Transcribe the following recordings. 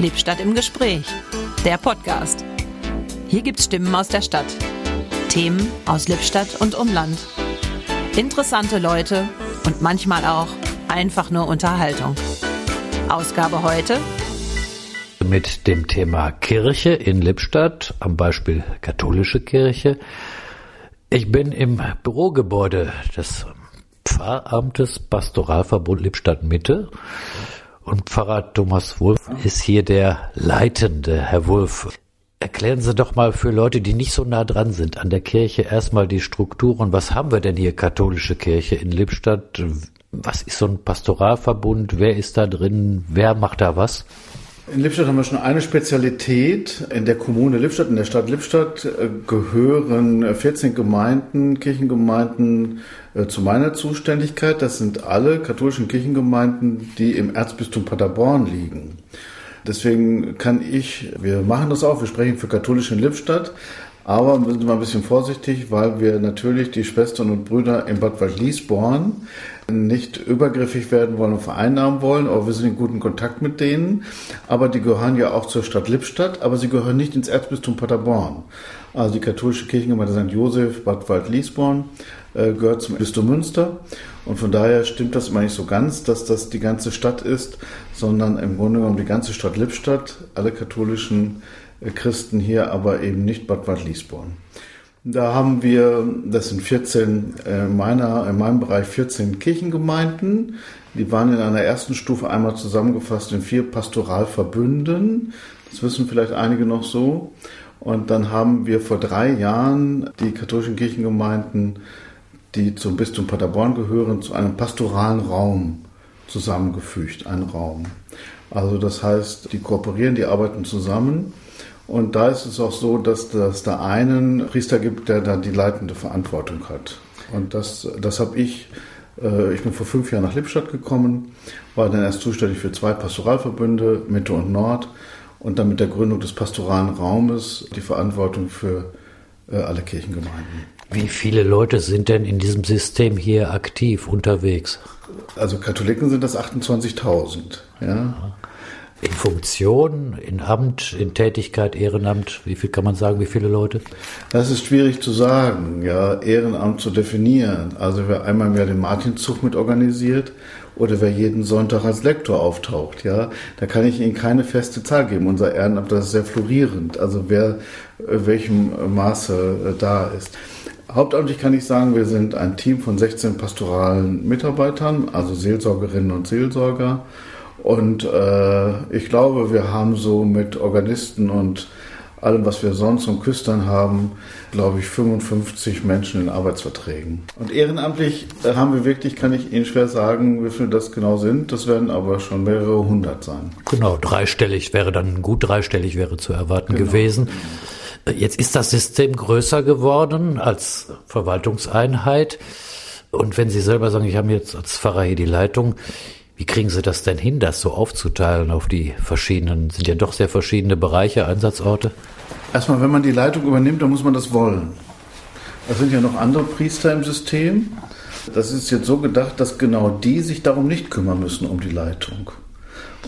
Lippstadt im Gespräch, der Podcast. Hier gibt's Stimmen aus der Stadt, Themen aus Lippstadt und Umland, interessante Leute und manchmal auch einfach nur Unterhaltung. Ausgabe heute mit dem Thema Kirche in Lippstadt, am Beispiel katholische Kirche. Ich bin im Bürogebäude des Pfarramtes Pastoralverbund Lippstadt Mitte und Pfarrer Thomas Wulff ist hier der Leitende, Herr Wulff. Erklären Sie doch mal für Leute, die nicht so nah dran sind an der Kirche, erstmal die Strukturen. Was haben wir denn hier katholische Kirche in Lippstadt? Was ist so ein Pastoralverbund? Wer ist da drin? Wer macht da was? In Lippstadt haben wir schon eine Spezialität. In der Kommune Lippstadt, in der Stadt Lippstadt äh, gehören 14 Gemeinden, Kirchengemeinden äh, zu meiner Zuständigkeit. Das sind alle katholischen Kirchengemeinden, die im Erzbistum Paderborn liegen. Deswegen kann ich, wir machen das auch, wir sprechen für katholisch in Lippstadt, aber wir sind mal ein bisschen vorsichtig, weil wir natürlich die Schwestern und Brüder in Bad Waldliesborn nicht übergriffig werden wollen und vereinnahmen wollen, aber wir sind in guten Kontakt mit denen. Aber die gehören ja auch zur Stadt Lippstadt, aber sie gehören nicht ins Erzbistum Paderborn. Also die katholische Kirchengemeinde St. Josef, Bad Wald-Liesborn äh, gehört zum Bistum Münster. Und von daher stimmt das immer nicht so ganz, dass das die ganze Stadt ist, sondern im Grunde genommen die ganze Stadt Lippstadt, alle katholischen Christen hier, aber eben nicht Bad Wald-Liesborn. Da haben wir, das sind 14, äh, meiner, in meinem Bereich 14 Kirchengemeinden. Die waren in einer ersten Stufe einmal zusammengefasst in vier Pastoralverbünden. Das wissen vielleicht einige noch so. Und dann haben wir vor drei Jahren die katholischen Kirchengemeinden, die zum Bistum Paderborn gehören, zu einem pastoralen Raum zusammengefügt, ein Raum. Also das heißt, die kooperieren, die arbeiten zusammen. Und da ist es auch so, dass es da einen Priester gibt, der da die leitende Verantwortung hat. Und das, das habe ich, äh, ich bin vor fünf Jahren nach Lippstadt gekommen, war dann erst zuständig für zwei Pastoralverbünde, Mitte und Nord, und dann mit der Gründung des pastoralen Raumes die Verantwortung für äh, alle Kirchengemeinden. Wie viele Leute sind denn in diesem System hier aktiv unterwegs? Also Katholiken sind das 28.000. Ja in Funktion, in Amt, in Tätigkeit, Ehrenamt? Wie viel kann man sagen, wie viele Leute? Das ist schwierig zu sagen, ja, Ehrenamt zu definieren. Also wer einmal im Jahr den Martinszug mit organisiert oder wer jeden Sonntag als Lektor auftaucht, ja, da kann ich Ihnen keine feste Zahl geben. Unser Ehrenamt, das ist sehr florierend, also wer in welchem Maße äh, da ist. Hauptamtlich kann ich sagen, wir sind ein Team von 16 pastoralen Mitarbeitern, also Seelsorgerinnen und Seelsorger und äh, ich glaube, wir haben so mit Organisten und allem, was wir sonst und Küstern haben, glaube ich, 55 Menschen in Arbeitsverträgen. Und ehrenamtlich haben wir wirklich, kann ich Ihnen schwer sagen, wie viele das genau sind. Das werden aber schon mehrere hundert sein. Genau, dreistellig wäre dann, gut dreistellig wäre zu erwarten genau. gewesen. Jetzt ist das System größer geworden als Verwaltungseinheit. Und wenn Sie selber sagen, ich habe jetzt als Pfarrer hier die Leitung, wie kriegen Sie das denn hin, das so aufzuteilen auf die verschiedenen, sind ja doch sehr verschiedene Bereiche, Einsatzorte? Erstmal, wenn man die Leitung übernimmt, dann muss man das wollen. Es sind ja noch andere Priester im System. Das ist jetzt so gedacht, dass genau die sich darum nicht kümmern müssen, um die Leitung.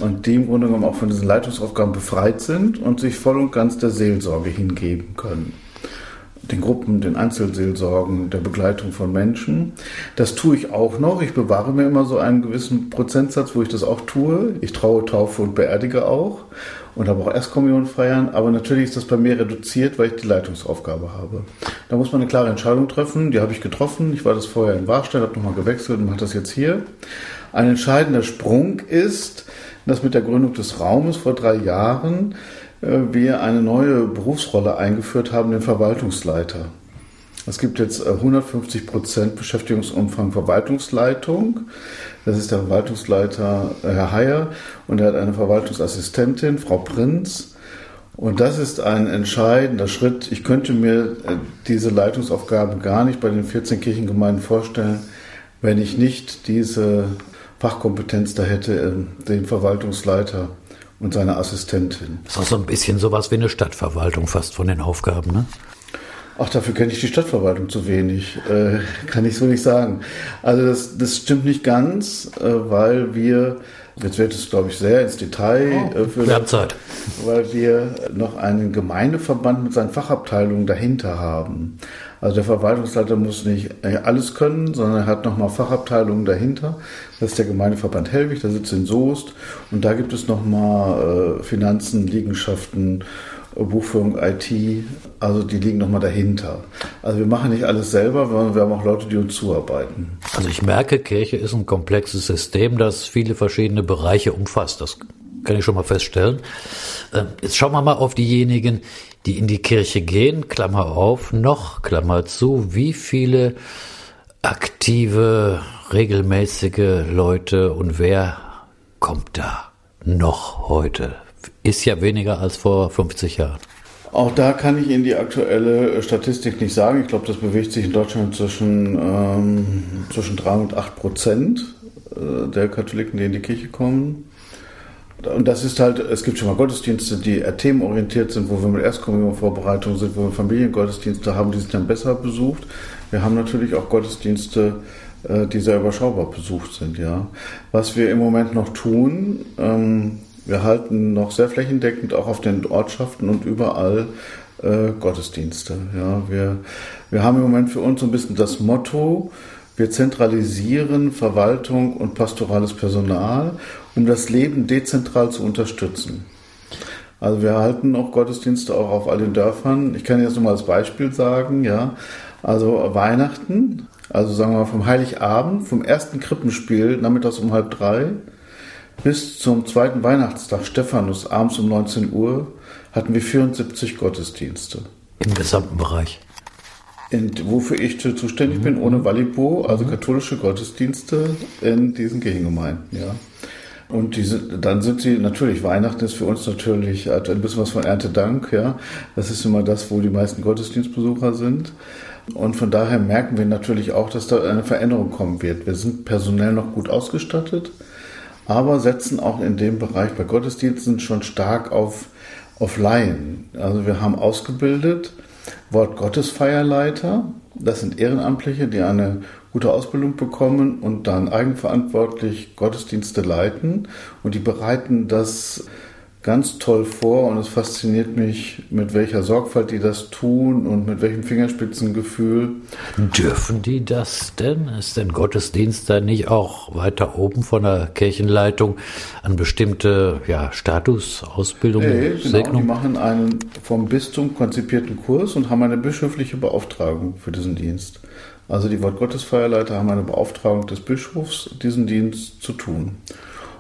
Und die im Grunde genommen auch von diesen Leitungsaufgaben befreit sind und sich voll und ganz der Seelsorge hingeben können den Gruppen, den Einzelseelsorgen, der Begleitung von Menschen. Das tue ich auch noch. Ich bewahre mir immer so einen gewissen Prozentsatz, wo ich das auch tue. Ich traue, taufe und beerdige auch und habe auch Erstkommunion feiern. Aber natürlich ist das bei mir reduziert, weil ich die Leitungsaufgabe habe. Da muss man eine klare Entscheidung treffen. Die habe ich getroffen. Ich war das vorher in Warstein, habe nochmal gewechselt und mache das jetzt hier. Ein entscheidender Sprung ist, dass mit der Gründung des Raumes vor drei Jahren wir eine neue Berufsrolle eingeführt haben, den Verwaltungsleiter. Es gibt jetzt 150 äh, Prozent Beschäftigungsumfang Verwaltungsleitung. Das ist der Verwaltungsleiter äh, Herr Heyer und er hat eine Verwaltungsassistentin, Frau Prinz. Und das ist ein entscheidender Schritt. Ich könnte mir diese Leitungsaufgabe gar nicht bei den 14 Kirchengemeinden vorstellen, wenn ich nicht diese Fachkompetenz da hätte, den Verwaltungsleiter und seine Assistentin. Das ist auch so ein bisschen sowas wie eine Stadtverwaltung fast von den Aufgaben, ne? Ach, dafür kenne ich die Stadtverwaltung zu wenig. Äh, kann ich so nicht sagen. Also das, das stimmt nicht ganz, äh, weil wir Jetzt wird es, glaube ich, sehr ins Detail oh, äh, für wir Zeit. weil wir noch einen Gemeindeverband mit seinen Fachabteilungen dahinter haben. Also der Verwaltungsleiter muss nicht alles können, sondern er hat nochmal Fachabteilungen dahinter. Das ist der Gemeindeverband Hellwig, der sitzt in Soest. Und da gibt es nochmal äh, Finanzen, Liegenschaften, Buchführung, IT, also die liegen nochmal dahinter. Also wir machen nicht alles selber, sondern wir haben auch Leute, die uns zuarbeiten. Also ich merke, Kirche ist ein komplexes System, das viele verschiedene Bereiche umfasst. Das kann ich schon mal feststellen. Ähm, jetzt schauen wir mal auf diejenigen, die in die Kirche gehen, Klammer auf, noch, Klammer zu, wie viele aktive, regelmäßige Leute und wer kommt da noch heute? Ist ja weniger als vor 50 Jahren. Auch da kann ich Ihnen die aktuelle Statistik nicht sagen. Ich glaube, das bewegt sich in Deutschland zwischen, ähm, zwischen 3 und 8 Prozent äh, der Katholiken, die in die Kirche kommen. Und das ist halt, es gibt schon mal Gottesdienste, die themenorientiert sind, wo wir mit Erstkommunionvorbereitung sind, wo wir Familiengottesdienste haben, die sind dann besser besucht. Wir haben natürlich auch Gottesdienste, äh, die sehr überschaubar besucht sind, ja. Was wir im Moment noch tun, ähm, wir halten noch sehr flächendeckend auch auf den Ortschaften und überall äh, Gottesdienste, ja. Wir, wir haben im Moment für uns so ein bisschen das Motto, wir zentralisieren Verwaltung und pastorales Personal, um das Leben dezentral zu unterstützen. Also wir halten auch Gottesdienste auch auf all den Dörfern. Ich kann jetzt nur mal als Beispiel sagen, ja. Also Weihnachten, also sagen wir mal vom Heiligabend, vom ersten Krippenspiel nachmittags um halb drei bis zum zweiten Weihnachtstag Stephanus abends um 19 Uhr hatten wir 74 Gottesdienste. Im gesamten Bereich in, wofür ich zuständig bin, ohne Wallibo, also katholische Gottesdienste in diesen Kirchengemeinden, ja. Und diese, dann sind sie natürlich, Weihnachten ist für uns natürlich hat ein bisschen was von Erntedank, ja. Das ist immer das, wo die meisten Gottesdienstbesucher sind. Und von daher merken wir natürlich auch, dass da eine Veränderung kommen wird. Wir sind personell noch gut ausgestattet, aber setzen auch in dem Bereich bei Gottesdiensten schon stark auf, auf Laien. Also wir haben ausgebildet, Wort Gottes Feierleiter. Das sind Ehrenamtliche, die eine gute Ausbildung bekommen und dann eigenverantwortlich Gottesdienste leiten. Und die bereiten das ganz toll vor und es fasziniert mich, mit welcher Sorgfalt die das tun und mit welchem Fingerspitzengefühl. Dürfen die das denn? Ist denn Gottesdienst da nicht auch weiter oben von der Kirchenleitung an bestimmte ja, Status, Ausbildung, nee, genau, Segnung? Die machen einen vom Bistum konzipierten Kurs und haben eine bischöfliche Beauftragung für diesen Dienst. Also die Wortgottesfeierleiter haben eine Beauftragung des Bischofs, diesen Dienst zu tun.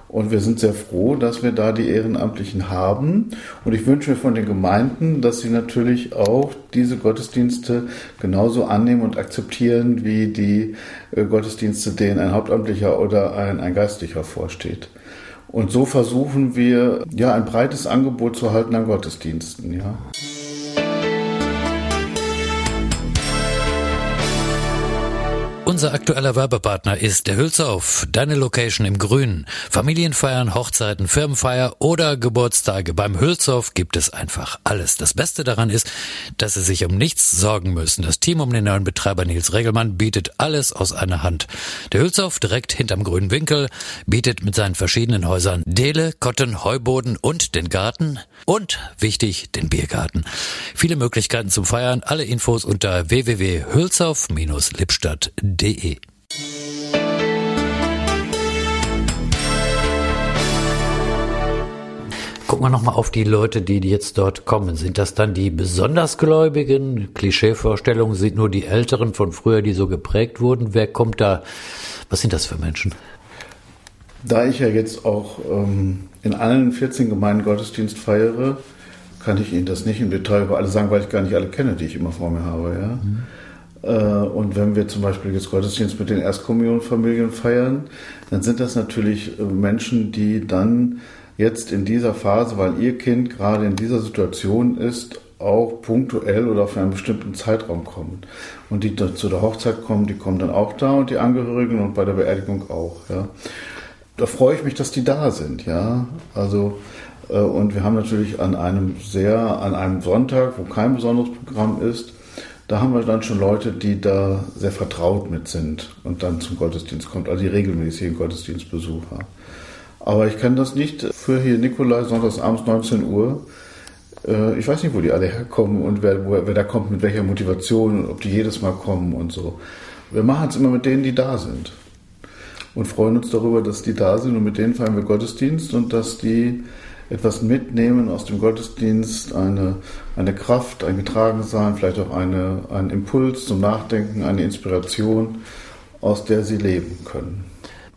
Und wir sind sehr froh, dass wir da die Ehrenamtlichen haben. Und ich wünsche mir von den Gemeinden, dass sie natürlich auch diese Gottesdienste genauso annehmen und akzeptieren wie die äh, Gottesdienste, denen ein Hauptamtlicher oder ein, ein Geistlicher vorsteht. Und so versuchen wir, ja, ein breites Angebot zu halten an Gottesdiensten, ja. Unser aktueller Werbepartner ist der Hülsauf, deine Location im Grünen. Familienfeiern, Hochzeiten, Firmenfeier oder Geburtstage. Beim Hülsauf gibt es einfach alles. Das Beste daran ist, dass sie sich um nichts sorgen müssen. Das Team um den neuen Betreiber Nils Regelmann bietet alles aus einer Hand. Der Hülsauf direkt hinterm grünen Winkel bietet mit seinen verschiedenen Häusern Dele, Kotten, Heuboden und den Garten und, wichtig, den Biergarten. Viele Möglichkeiten zum Feiern, alle Infos unter www.hülsauf-lippstadt.de www.ftf.de. Gucken wir nochmal auf die Leute, die jetzt dort kommen. Sind das dann die besonders Gläubigen? Klischeevorstellungen sind nur die Älteren von früher, die so geprägt wurden. Wer kommt da? Was sind das für Menschen? Da ich ja jetzt auch ähm, in allen 14 Gemeinden Gottesdienst feiere, kann ich Ihnen das nicht im Detail über alle sagen, weil ich gar nicht alle kenne, die ich immer vor mir habe. Ja? Mhm. Äh, und wenn wir zum Beispiel jetzt Gottesdienst mit den Erstkommunionfamilien feiern, dann sind das natürlich äh, Menschen, die dann jetzt in dieser Phase, weil ihr Kind gerade in dieser Situation ist, auch punktuell oder für einen bestimmten Zeitraum kommen. Und die zu der Hochzeit kommen, die kommen dann auch da und die Angehörigen und bei der Beerdigung auch. Ja. Da freue ich mich, dass die da sind. Ja. Also äh, und wir haben natürlich an einem sehr, an einem Sonntag, wo kein besonderes Programm ist, da haben wir dann schon Leute, die da sehr vertraut mit sind und dann zum Gottesdienst kommt, also die regelmäßigen Gottesdienstbesucher. Aber ich kann das nicht für hier Nikolai sonntags abends 19 Uhr. Äh, ich weiß nicht, wo die alle herkommen und wer, wer da kommt, mit welcher Motivation, ob die jedes Mal kommen und so. Wir machen es immer mit denen, die da sind. Und freuen uns darüber, dass die da sind und mit denen feiern wir Gottesdienst und dass die etwas mitnehmen aus dem Gottesdienst, eine, eine Kraft, ein Getragensein, vielleicht auch eine, einen Impuls zum Nachdenken, eine Inspiration, aus der sie leben können.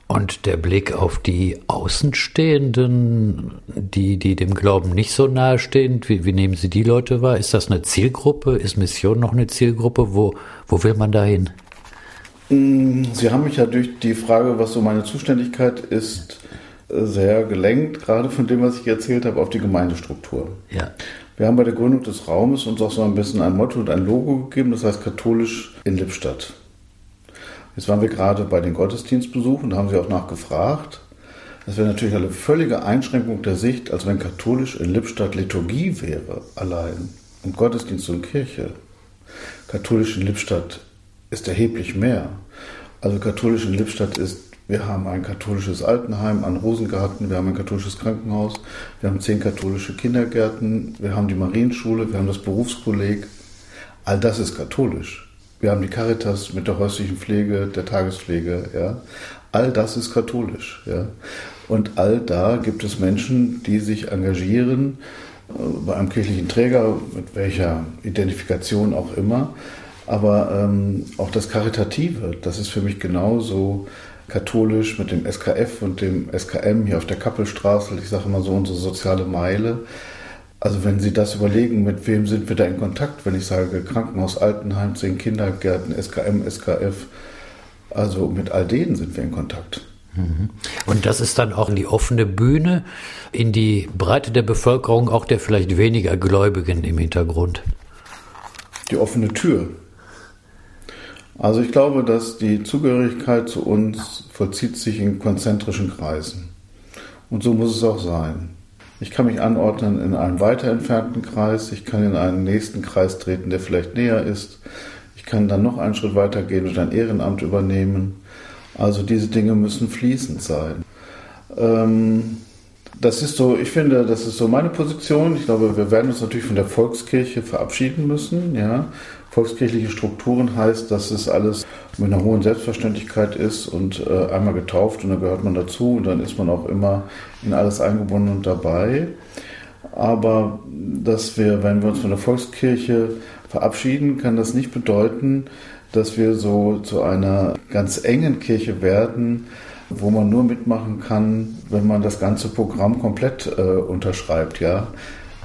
Und der Blick auf die Außenstehenden, die, die dem Glauben nicht so nahe stehen, wie, wie nehmen Sie die Leute wahr? Ist das eine Zielgruppe? Ist Mission noch eine Zielgruppe? Wo, wo will man da hin? Mm, Sie haben mich ja durch die Frage, was so meine Zuständigkeit ist, sehr gelenkt, gerade von dem, was ich erzählt habe, auf die Gemeindestruktur. Ja. Wir haben bei der Gründung des Raumes uns auch so ein bisschen ein Motto und ein Logo gegeben, das heißt katholisch in Lippstadt. Jetzt waren wir gerade bei den Gottesdienstbesuchen, da haben sie auch nachgefragt. Das wäre natürlich eine völlige Einschränkung der Sicht, als wenn katholisch in Lippstadt Liturgie wäre, allein. Und Gottesdienst und Kirche. Katholisch in Lippstadt ist erheblich mehr. Also katholisch in Lippstadt ist wir haben ein katholisches Altenheim an Rosengarten, wir haben ein katholisches Krankenhaus, wir haben zehn katholische Kindergärten, wir haben die Marienschule, wir haben das Berufskolleg. All das ist katholisch. Wir haben die Caritas mit der häuslichen Pflege, der Tagespflege, ja. All das ist katholisch, ja. Und all da gibt es Menschen, die sich engagieren äh, bei einem kirchlichen Träger, mit welcher Identifikation auch immer. Aber ähm, auch das Karitative, das ist für mich genauso katholisch mit dem SKF und dem SKM hier auf der Kappelstraße, ich sage immer so unsere soziale Meile. Also wenn Sie das überlegen, mit wem sind wir da in Kontakt, wenn ich sage Krankenhaus, Altenheim, zehn Kindergärten, SKM, SKF, also mit all denen sind wir in Kontakt. Mhm. Und das ist dann auch in die offene Bühne, in die Breite der Bevölkerung, auch der vielleicht weniger Gläubigen im Hintergrund. Die offene Tür, also ich glaube, dass die Zugehörigkeit zu uns vollzieht sich in konzentrischen Kreisen. Und so muss es auch sein. Ich kann mich anordnen in einen weiter entfernten Kreis, ich kann in einen nächsten Kreis treten, der vielleicht näher ist. Ich kann dann noch einen Schritt weiter gehen und ein Ehrenamt übernehmen. Also diese Dinge müssen fließend sein. Ähm, das ist so, ich finde, das ist so meine Position. Ich glaube, wir werden uns natürlich von der Volkskirche verabschieden müssen, ja. Volkskirchliche Strukturen heißt, dass es alles mit einer hohen Selbstverständlichkeit ist und äh, einmal getauft und dann gehört man dazu und dann ist man auch immer in alles eingebunden und dabei. Aber dass wir, wenn wir uns von der Volkskirche verabschieden, kann das nicht bedeuten, dass wir so zu einer ganz engen Kirche werden, wo man nur mitmachen kann, wenn man das ganze Programm komplett äh, unterschreibt, ja.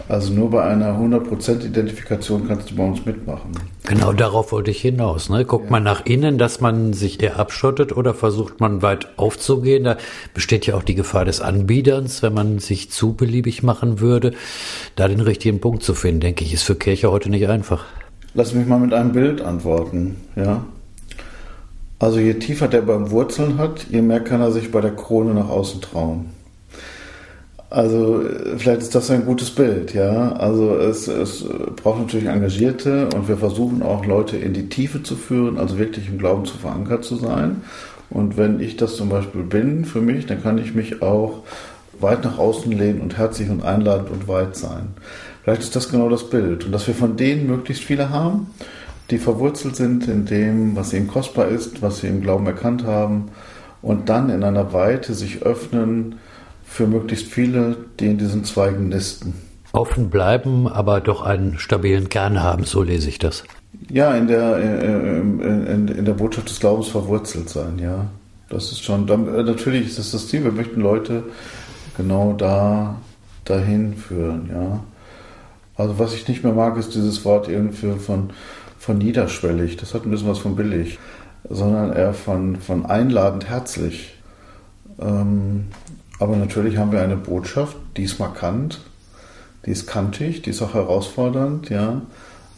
Also nur bei einer 100% Identifikation kannst du bei uns mitmachen. Genau darauf wollte ich hinaus. Ne? Guckt ja. man nach innen, dass man sich eher abschottet oder versucht man weit aufzugehen? Da besteht ja auch die Gefahr des Anbiederns, wenn man sich zu beliebig machen würde. Da den richtigen Punkt zu finden, denke ich, ist für Kirche heute nicht einfach. Lass mich mal mit einem Bild antworten. Ja. Also je tiefer der beim Wurzeln hat, je mehr kann er sich bei der Krone nach außen trauen. Also vielleicht ist das ein gutes Bild, ja. Also es, es braucht natürlich Engagierte und wir versuchen auch Leute in die Tiefe zu führen, also wirklich im Glauben zu verankert zu sein. Und wenn ich das zum Beispiel bin für mich, dann kann ich mich auch weit nach außen lehnen und herzlich und einladend und weit sein. Vielleicht ist das genau das Bild. Und dass wir von denen möglichst viele haben, die verwurzelt sind in dem, was ihnen kostbar ist, was sie im Glauben erkannt haben und dann in einer Weite sich öffnen, für möglichst viele, die in diesen Zweigen nisten. Offen bleiben, aber doch einen stabilen Kern haben, so lese ich das. Ja, in der, äh, in, in der Botschaft des Glaubens verwurzelt sein, ja. Das ist schon, äh, natürlich ist das das Ziel, wir möchten Leute genau da dahin führen, ja. Also was ich nicht mehr mag, ist dieses Wort irgendwie von, von niederschwellig, das hat ein bisschen was von billig, sondern eher von, von einladend herzlich. Ähm, aber natürlich haben wir eine Botschaft, die ist markant, die ist kantig, die ist auch herausfordernd, ja.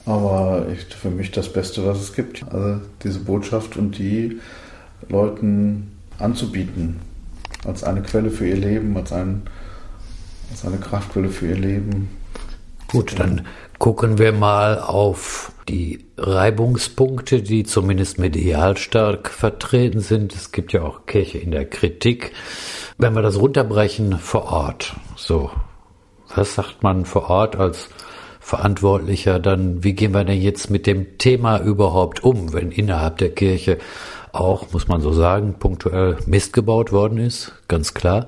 Aber ich, für mich das Beste, was es gibt. Also diese Botschaft und die Leuten anzubieten. Als eine Quelle für ihr Leben, als, ein, als eine Kraftquelle für ihr Leben. Gut, dann gucken wir mal auf die Reibungspunkte, die zumindest medial stark vertreten sind. Es gibt ja auch Kirche in der Kritik. Wenn wir das runterbrechen vor Ort, so, was sagt man vor Ort als Verantwortlicher, dann wie gehen wir denn jetzt mit dem Thema überhaupt um, wenn innerhalb der Kirche auch, muss man so sagen, punktuell Mist gebaut worden ist, ganz klar.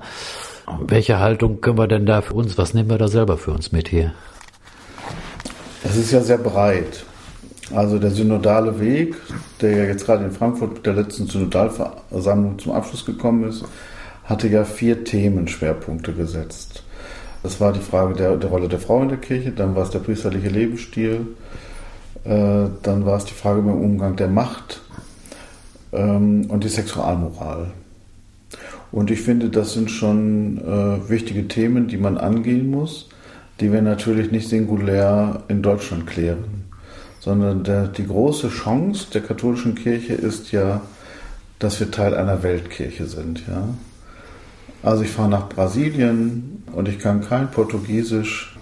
Welche Haltung können wir denn da für uns, was nehmen wir da selber für uns mit hier? Das ist ja sehr breit. Also der synodale Weg, der ja jetzt gerade in Frankfurt mit der letzten Synodalversammlung zum Abschluss gekommen ist, hatte ja vier Themenschwerpunkte gesetzt. Das war die Frage der, der Rolle der Frau in der Kirche, dann war es der priesterliche Lebensstil, äh, dann war es die Frage beim Umgang der Macht ähm, und die Sexualmoral. Und ich finde, das sind schon äh, wichtige Themen, die man angehen muss, die wir natürlich nicht singulär in Deutschland klären, sondern der, die große Chance der katholischen Kirche ist ja, dass wir Teil einer Weltkirche sind. Ja? Also ich fahre nach Brasilien und ich kann kein Portugiesisch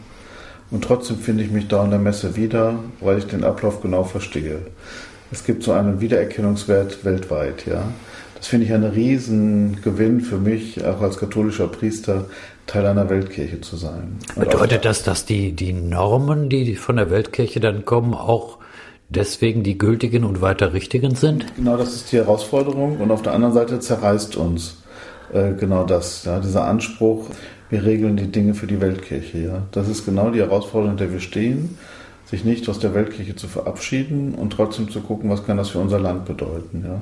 und trotzdem finde ich mich da in der Messe wieder, weil ich den Ablauf genau verstehe. Es gibt so einen Wiedererkennungswert weltweit, ja. Das finde ich einen Riesengewinn für mich, auch als katholischer Priester, Teil einer Weltkirche zu sein. Und Bedeutet das, dass die, die Normen, die von der Weltkirche dann kommen, auch deswegen die gültigen und weiter richtigen sind? Genau, das ist die Herausforderung. Und auf der anderen Seite zerreißt uns äh, genau das, ja, dieser Anspruch, wir regeln die Dinge für die Weltkirche. Ja. Das ist genau die Herausforderung, in der wir stehen sich nicht aus der Weltkirche zu verabschieden und trotzdem zu gucken, was kann das für unser Land bedeuten. Ja.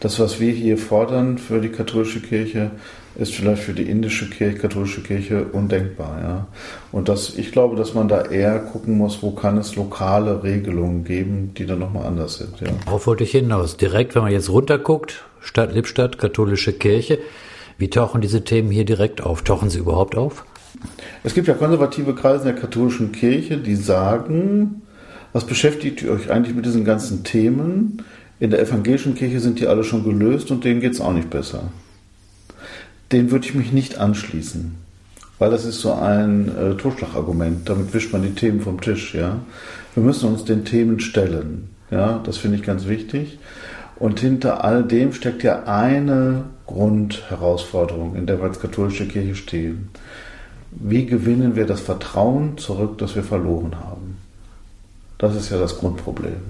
Das, was wir hier fordern für die katholische Kirche, ist vielleicht für die indische Kirche, katholische Kirche undenkbar. Ja. Und das, ich glaube, dass man da eher gucken muss, wo kann es lokale Regelungen geben, die dann nochmal anders sind. Ja. Worauf wollte ich hinaus? Direkt, wenn man jetzt runterguckt, Stadt Lippstadt, katholische Kirche, wie tauchen diese Themen hier direkt auf? Tauchen sie überhaupt auf? Es gibt ja konservative Kreise in der katholischen Kirche, die sagen, was beschäftigt ihr euch eigentlich mit diesen ganzen Themen? In der evangelischen Kirche sind die alle schon gelöst und denen geht es auch nicht besser. Den würde ich mich nicht anschließen, weil das ist so ein äh, Totschlagargument. Damit wischt man die Themen vom Tisch. Ja? Wir müssen uns den Themen stellen. Ja? Das finde ich ganz wichtig. Und hinter all dem steckt ja eine Grundherausforderung, in der wir als katholische Kirche stehen wie gewinnen wir das Vertrauen zurück, das wir verloren haben? Das ist ja das Grundproblem.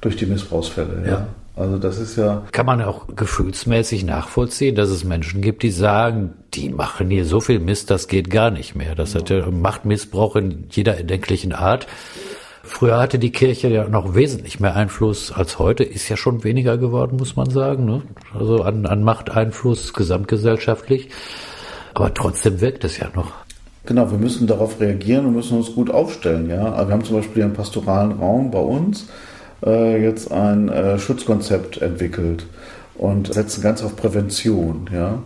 Durch die Missbrauchsfälle, ja. ja. Also das ist ja. Kann man auch gefühlsmäßig nachvollziehen, dass es Menschen gibt, die sagen, die machen hier so viel Mist, das geht gar nicht mehr. Das hat ja Machtmissbrauch in jeder erdenklichen Art. Früher hatte die Kirche ja noch wesentlich mehr Einfluss als heute, ist ja schon weniger geworden, muss man sagen. Ne? Also an, an Machteinfluss gesamtgesellschaftlich. Aber trotzdem wirkt es ja noch. Genau, wir müssen darauf reagieren und müssen uns gut aufstellen. Ja? Also wir haben zum Beispiel im pastoralen Raum bei uns äh, jetzt ein äh, Schutzkonzept entwickelt und setzen ganz auf Prävention. Ja?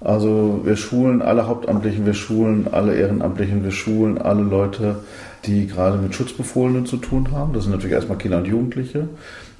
Also wir schulen alle Hauptamtlichen, wir schulen alle Ehrenamtlichen, wir schulen alle Leute, die gerade mit Schutzbefohlenen zu tun haben. Das sind natürlich erstmal Kinder und Jugendliche.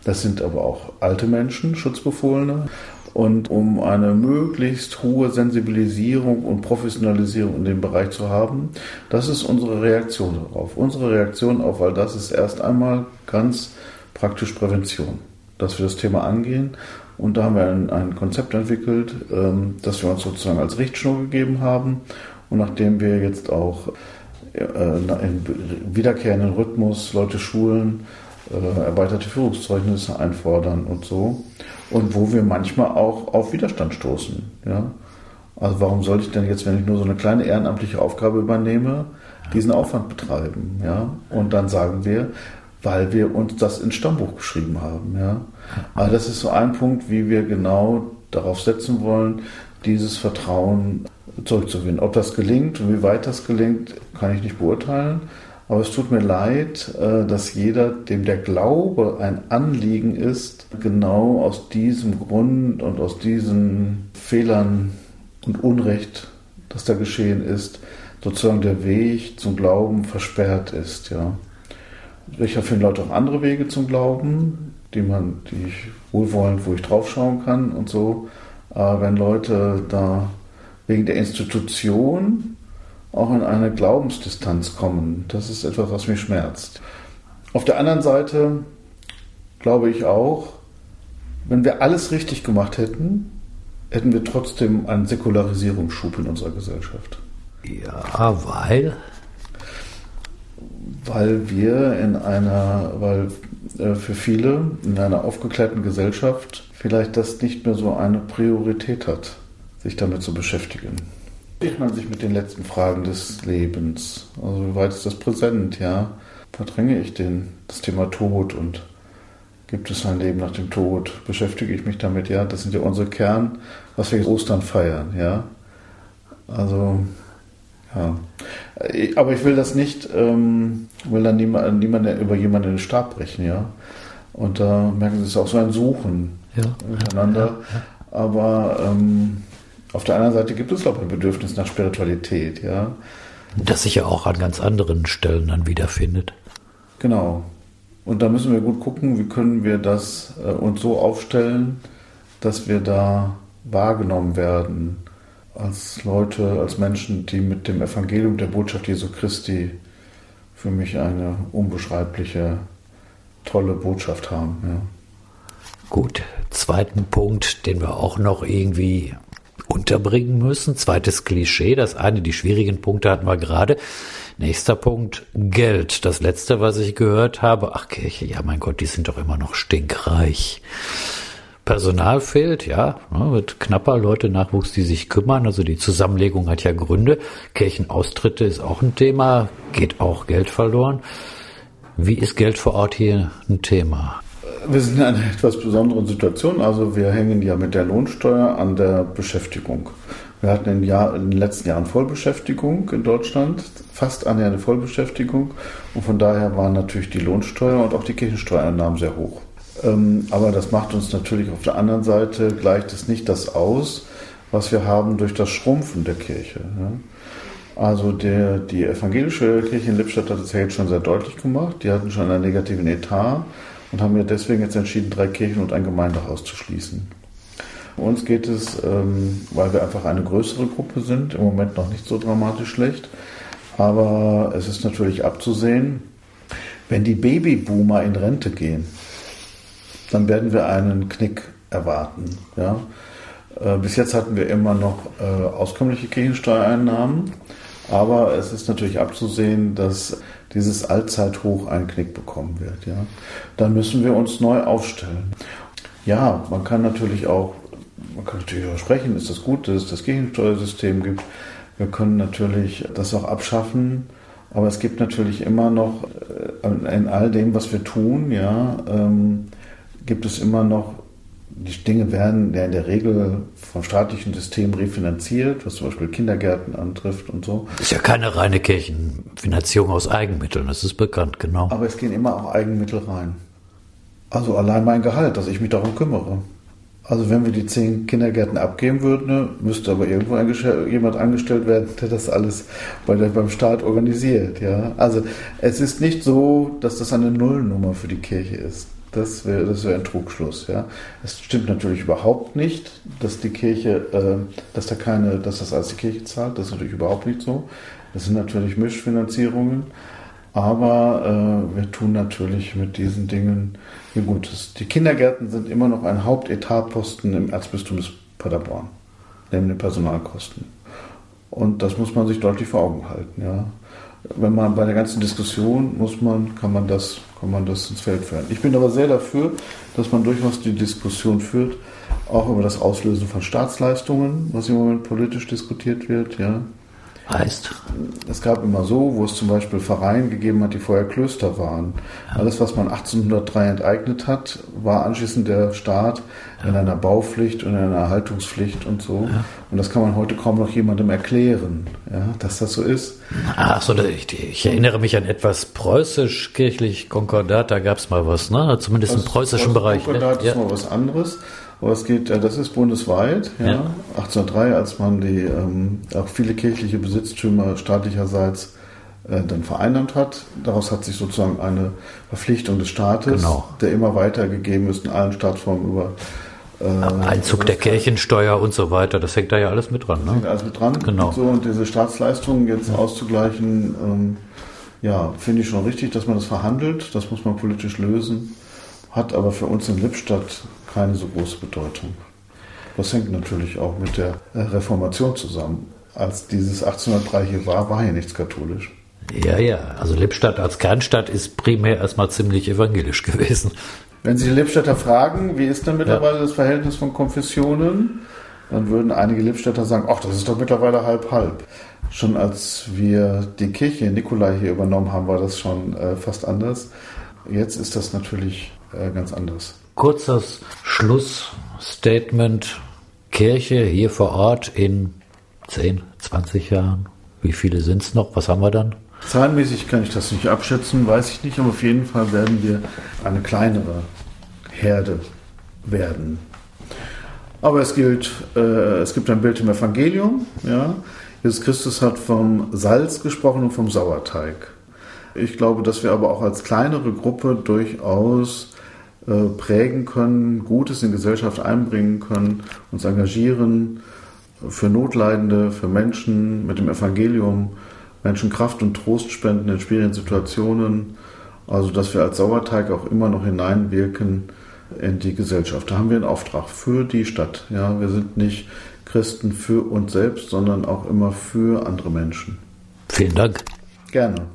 Das sind aber auch alte Menschen, Schutzbefohlene. Und um eine möglichst hohe Sensibilisierung und Professionalisierung in dem Bereich zu haben, das ist unsere Reaktion darauf. Unsere Reaktion auf all das ist erst einmal ganz praktisch Prävention, dass wir das Thema angehen. Und da haben wir ein, ein Konzept entwickelt, ähm, das wir uns sozusagen als Richtschnur gegeben haben. Und nachdem wir jetzt auch äh, in wiederkehrenden Rhythmus Leute schulen, äh, erweiterte Führungszeugnisse einfordern und so. Und wo wir manchmal auch auf Widerstand stoßen. Ja? Also warum sollte ich denn jetzt, wenn ich nur so eine kleine ehrenamtliche Aufgabe übernehme, diesen Aufwand betreiben? Ja? Und dann sagen wir, weil wir uns das ins Stammbuch geschrieben haben. Ja? Also das ist so ein Punkt, wie wir genau darauf setzen wollen, dieses Vertrauen zurückzugewinnen. Ob das gelingt und wie weit das gelingt, kann ich nicht beurteilen. Aber es tut mir leid, äh, dass jeder, dem der Glaube ein Anliegen ist, genau aus diesem Grund und aus diesen Fehlern und Unrecht, das da geschehen ist, sozusagen der Weg zum Glauben versperrt ist. Ja. Sicher finden Leute auch andere Wege zum Glauben, die man, die ich wohlwollend, wo ich draufschauen kann und so. Aber wenn Leute da wegen der Institution auch in eine Glaubensdistanz kommen. Das ist etwas, was mich schmerzt. Auf der anderen Seite glaube ich auch, wenn wir alles richtig gemacht hätten, hätten wir trotzdem einen Säkularisierungsschub in unserer Gesellschaft. Ja, weil? Weil wir in einer, weil äh, für viele in einer aufgeklärten Gesellschaft vielleicht das nicht mehr so eine Priorität hat, sich damit zu beschäftigen. Beschäftigt man sich mit den letzten Fragen des Lebens? Also wie weit ist das präsent, ja? Verdränge ich den, das Thema Tod und gibt es ein Leben nach dem Tod? Beschäftige ich mich damit, ja? Das sind ja unsere Kern, was wir Ostern feiern, ja? Also, ja. Aber ich will das nicht, ähm, will dann niemand, niemand über jemanden den Stab brechen, ja? Und da merken Sie, es ist auch so ein Suchen ja. miteinander. Ja, ja. Aber ähm, auf der anderen Seite gibt es, glaube ich, ein Bedürfnis nach Spiritualität, ja. Das sich ja auch an ganz anderen Stellen dann wiederfindet. Genau. Und da müssen wir gut gucken, wie können wir das äh, uns so aufstellen, dass wir da wahrgenommen werden als Leute, als Menschen, die mit dem Evangelium der Botschaft Jesu Christi für mich eine unbeschreibliche, tolle Botschaft haben. Ja. Gut, zweiten Punkt, den wir auch noch irgendwie unterbringen müssen. Zweites Klischee, das eine, die schwierigen Punkte hatten wir gerade. Nächster Punkt, Geld. Das letzte, was ich gehört habe, ach Kirche, ja mein Gott, die sind doch immer noch stinkreich. Personal fehlt, ja, wird knapper, Leute Nachwuchs, die sich kümmern. Also die Zusammenlegung hat ja Gründe. Kirchenaustritte ist auch ein Thema, geht auch Geld verloren. Wie ist Geld vor Ort hier ein Thema? Wir sind in einer etwas besonderen Situation. Also wir hängen ja mit der Lohnsteuer an der Beschäftigung. Wir hatten in, Jahr, in den letzten Jahren Vollbeschäftigung in Deutschland, fast annähernde Vollbeschäftigung. Und von daher waren natürlich die Lohnsteuer und auch die Kirchensteuereinnahmen sehr hoch. Ähm, aber das macht uns natürlich auf der anderen Seite, gleicht es nicht das aus, was wir haben durch das Schrumpfen der Kirche. Also der, die evangelische Kirche in Lippstadt hat es ja jetzt schon sehr deutlich gemacht. Die hatten schon einen negativen Etat und haben ja deswegen jetzt entschieden, drei Kirchen und ein Gemeindehaus zu schließen. Uns geht es, ähm, weil wir einfach eine größere Gruppe sind, im Moment noch nicht so dramatisch schlecht. Aber es ist natürlich abzusehen, wenn die Babyboomer in Rente gehen, dann werden wir einen Knick erwarten. Ja? Äh, bis jetzt hatten wir immer noch äh, auskömmliche Kirchensteuereinnahmen, aber es ist natürlich abzusehen, dass dieses Allzeithoch einen Knick bekommen wird. Ja? Dann müssen wir uns neu aufstellen. Ja, man kann natürlich auch man kann natürlich darüber sprechen, ist das gut, dass es das Kirchensteuersystem gibt. Wir können natürlich das auch abschaffen, aber es gibt natürlich immer noch äh, in all dem, was wir tun, ja, ähm, gibt es immer noch die Dinge werden ja in der Regel vom staatlichen System refinanziert, was zum Beispiel Kindergärten antrifft und so. Ist ja keine reine Kirchenfinanzierung aus Eigenmitteln, das ist bekannt, genau. Aber es gehen immer auch Eigenmittel rein. Also allein mein Gehalt, dass ich mich darum kümmere. Also wenn wir die zehn Kindergärten abgeben würden, ne, müsste aber irgendwo jemand angestellt werden, der das alles bei der, beim Staat organisiert. Ja? Also es ist nicht so, dass das eine Nullnummer für die Kirche ist. Das wäre das wär ein Trugschluss. Ja? Es stimmt natürlich überhaupt nicht, dass die Kirche, äh, dass da keine, dass das als die Kirche zahlt. Das ist natürlich überhaupt nicht so. Das sind natürlich Mischfinanzierungen. Aber äh, wir tun natürlich mit diesen Dingen ihr Gutes. Die Kindergärten sind immer noch ein Hauptetatposten im Erzbistum Paderborn, neben den Personalkosten. Und das muss man sich deutlich vor Augen halten. Ja. Wenn man bei der ganzen Diskussion muss man, kann man das, kann man das ins Feld führen. Ich bin aber sehr dafür, dass man durchaus die Diskussion führt, auch über das Auslösen von Staatsleistungen, was im Moment politisch diskutiert wird. Ja heißt? Es gab immer so, wo es zum Beispiel Vereine gegeben hat, die vorher Klöster waren. Ja. Alles, was man 1803 enteignet hat, war anschließend der Staat ja. in einer Baupflicht und in einer Erhaltungspflicht und so. Ja. Und das kann man heute kaum noch jemandem erklären, dass das so ist. Ach so, ich, ich erinnere mich an etwas preußisch-kirchlich Konkordat, da gab es mal was, ne? zumindest das im preußischen Bereich. Ne? Konkordat ne? ist mal was anderes. Aber es geht, das ist bundesweit, ja. ja. 1803, als man die ähm, auch viele kirchliche Besitztümer staatlicherseits äh, dann vereinnahmt hat. Daraus hat sich sozusagen eine Verpflichtung des Staates, genau. der immer weitergegeben ist in allen Staatsformen über äh, Einzug der Kirchensteuer und so weiter, das hängt da ja alles mit dran. Ne? Das hängt alles mit dran. Genau. Und, so, und diese Staatsleistungen jetzt ja. auszugleichen, ähm, Ja, finde ich schon richtig, dass man das verhandelt. Das muss man politisch lösen. Hat aber für uns in Lippstadt keine so große Bedeutung. Das hängt natürlich auch mit der Reformation zusammen. Als dieses 1803 hier war, war hier nichts katholisch. Ja, ja. Also Lippstadt als Kernstadt ist primär erstmal ziemlich evangelisch gewesen. Wenn Sie die Lippstädter fragen, wie ist denn mittlerweile ja. das Verhältnis von Konfessionen, dann würden einige Lippstädter sagen, ach, das ist doch mittlerweile halb-halb. Schon als wir die Kirche in Nikolai hier übernommen haben, war das schon äh, fast anders. Jetzt ist das natürlich äh, ganz anders. Kurzes Schlussstatement. Kirche hier vor Ort in 10, 20 Jahren. Wie viele sind es noch? Was haben wir dann? Zahlenmäßig kann ich das nicht abschätzen, weiß ich nicht, aber auf jeden Fall werden wir eine kleinere Herde werden. Aber es gilt, äh, es gibt ein Bild im Evangelium. Ja? Jesus Christus hat vom Salz gesprochen und vom Sauerteig. Ich glaube, dass wir aber auch als kleinere Gruppe durchaus prägen können, Gutes in Gesellschaft einbringen können, uns engagieren für Notleidende, für Menschen mit dem Evangelium, Menschen Kraft und Trost spenden in schwierigen Situationen. Also, dass wir als Sauerteig auch immer noch hineinwirken in die Gesellschaft. Da haben wir einen Auftrag für die Stadt. Ja, wir sind nicht Christen für uns selbst, sondern auch immer für andere Menschen. Vielen Dank. Gerne.